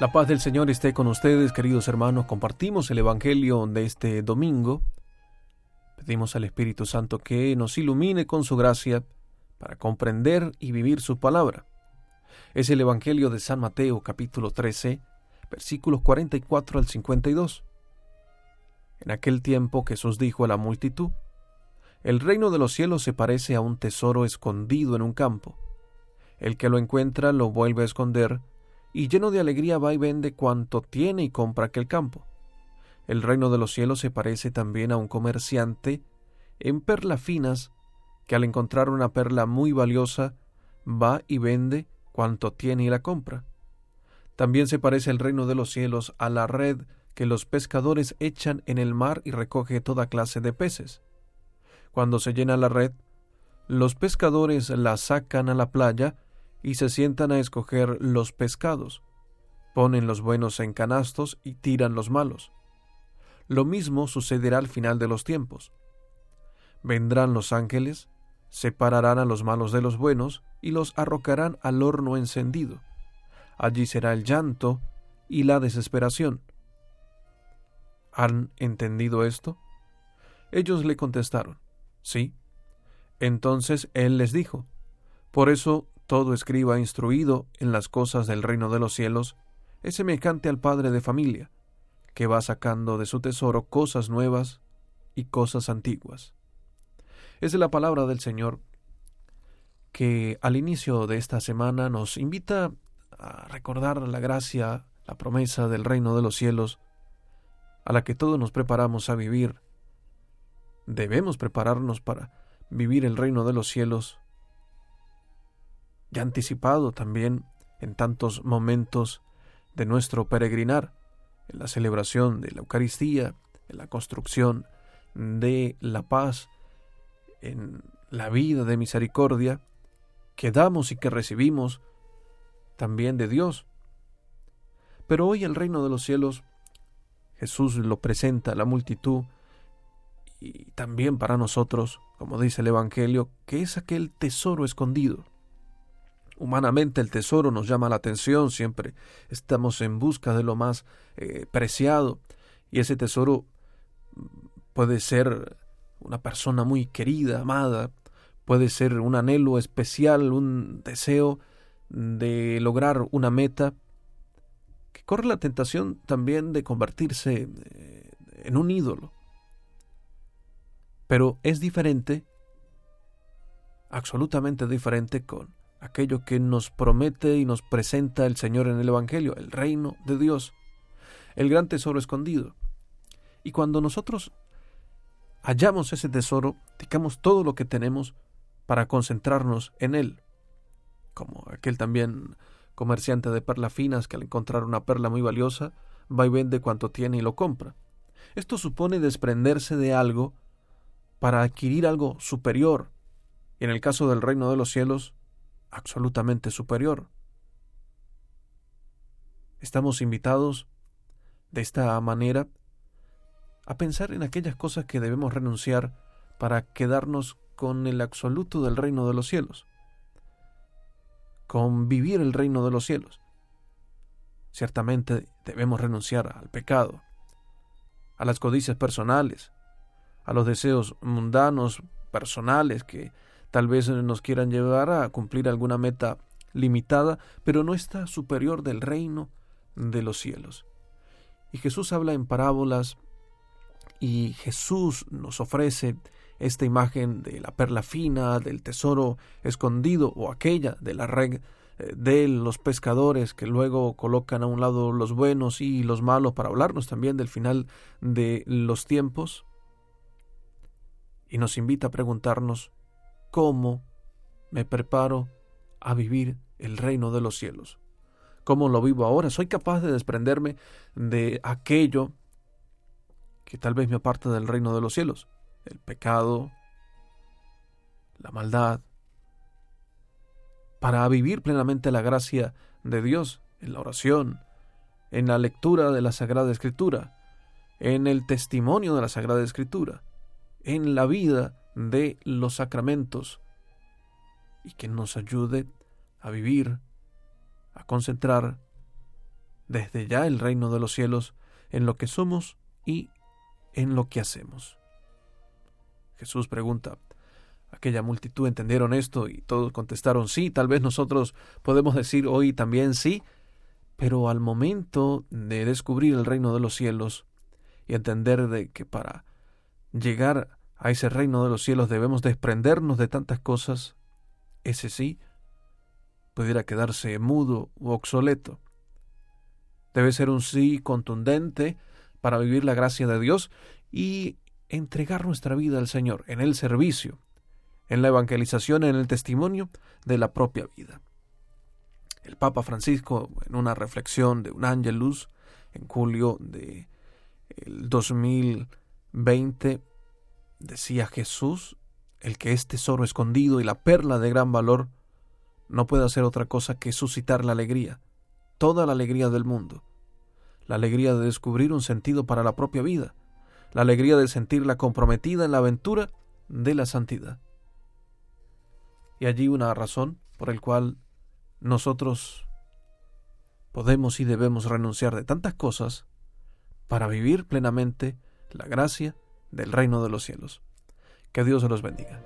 La paz del Señor esté con ustedes, queridos hermanos. Compartimos el Evangelio de este domingo. Pedimos al Espíritu Santo que nos ilumine con su gracia para comprender y vivir su palabra. Es el Evangelio de San Mateo capítulo 13, versículos 44 al 52. En aquel tiempo Jesús dijo a la multitud, El reino de los cielos se parece a un tesoro escondido en un campo. El que lo encuentra lo vuelve a esconder, y lleno de alegría va y vende cuanto tiene y compra aquel campo. El reino de los cielos se parece también a un comerciante en perlas finas, que al encontrar una perla muy valiosa, va y vende cuanto tiene y la compra. También se parece el reino de los cielos a la red que los pescadores echan en el mar y recoge toda clase de peces. Cuando se llena la red, los pescadores la sacan a la playa y se sientan a escoger los pescados. Ponen los buenos en canastos y tiran los malos. Lo mismo sucederá al final de los tiempos. Vendrán los ángeles, separarán a los malos de los buenos y los arrocarán al horno encendido. Allí será el llanto y la desesperación. ¿Han entendido esto? Ellos le contestaron, sí. Entonces él les dijo, Por eso todo escriba instruido en las cosas del reino de los cielos es semejante al padre de familia, que va sacando de su tesoro cosas nuevas y cosas antiguas. Es la palabra del Señor que al inicio de esta semana nos invita a recordar la gracia, la promesa del reino de los cielos, a la que todos nos preparamos a vivir. Debemos prepararnos para vivir el reino de los cielos ya anticipado también en tantos momentos de nuestro peregrinar, en la celebración de la Eucaristía, en la construcción de la paz, en la vida de misericordia que damos y que recibimos también de Dios. Pero hoy el reino de los cielos, Jesús lo presenta a la multitud y también para nosotros, como dice el Evangelio, que es aquel tesoro escondido Humanamente el tesoro nos llama la atención, siempre estamos en busca de lo más eh, preciado y ese tesoro puede ser una persona muy querida, amada, puede ser un anhelo especial, un deseo de lograr una meta, que corre la tentación también de convertirse eh, en un ídolo. Pero es diferente, absolutamente diferente con aquello que nos promete y nos presenta el Señor en el Evangelio, el reino de Dios, el gran tesoro escondido. Y cuando nosotros hallamos ese tesoro, dedicamos todo lo que tenemos para concentrarnos en él, como aquel también comerciante de perlas finas que al encontrar una perla muy valiosa va y vende cuanto tiene y lo compra. Esto supone desprenderse de algo para adquirir algo superior, y en el caso del reino de los cielos, absolutamente superior. Estamos invitados de esta manera a pensar en aquellas cosas que debemos renunciar para quedarnos con el absoluto del reino de los cielos, con vivir el reino de los cielos. Ciertamente debemos renunciar al pecado, a las codicias personales, a los deseos mundanos personales que Tal vez nos quieran llevar a cumplir alguna meta limitada, pero no está superior del reino de los cielos. Y Jesús habla en parábolas y Jesús nos ofrece esta imagen de la perla fina, del tesoro escondido o aquella de la red eh, de los pescadores que luego colocan a un lado los buenos y los malos para hablarnos también del final de los tiempos. Y nos invita a preguntarnos cómo me preparo a vivir el reino de los cielos. ¿Cómo lo vivo ahora? ¿Soy capaz de desprenderme de aquello que tal vez me aparta del reino de los cielos? El pecado, la maldad, para vivir plenamente la gracia de Dios en la oración, en la lectura de la Sagrada Escritura, en el testimonio de la Sagrada Escritura, en la vida de los sacramentos y que nos ayude a vivir, a concentrar desde ya el reino de los cielos en lo que somos y en lo que hacemos. Jesús pregunta, aquella multitud entendieron esto y todos contestaron sí, tal vez nosotros podemos decir hoy también sí, pero al momento de descubrir el reino de los cielos y entender de que para llegar a ese reino de los cielos debemos desprendernos de tantas cosas, ese sí pudiera quedarse mudo u obsoleto. Debe ser un sí contundente para vivir la gracia de Dios y entregar nuestra vida al Señor en el servicio, en la evangelización, en el testimonio de la propia vida. El Papa Francisco, en una reflexión de un ángelus en julio de el 2020, decía Jesús, el que es tesoro escondido y la perla de gran valor, no puede hacer otra cosa que suscitar la alegría, toda la alegría del mundo, la alegría de descubrir un sentido para la propia vida, la alegría de sentirla comprometida en la aventura de la santidad. Y allí una razón por la cual nosotros podemos y debemos renunciar de tantas cosas para vivir plenamente la gracia del reino de los cielos. Que Dios se los bendiga.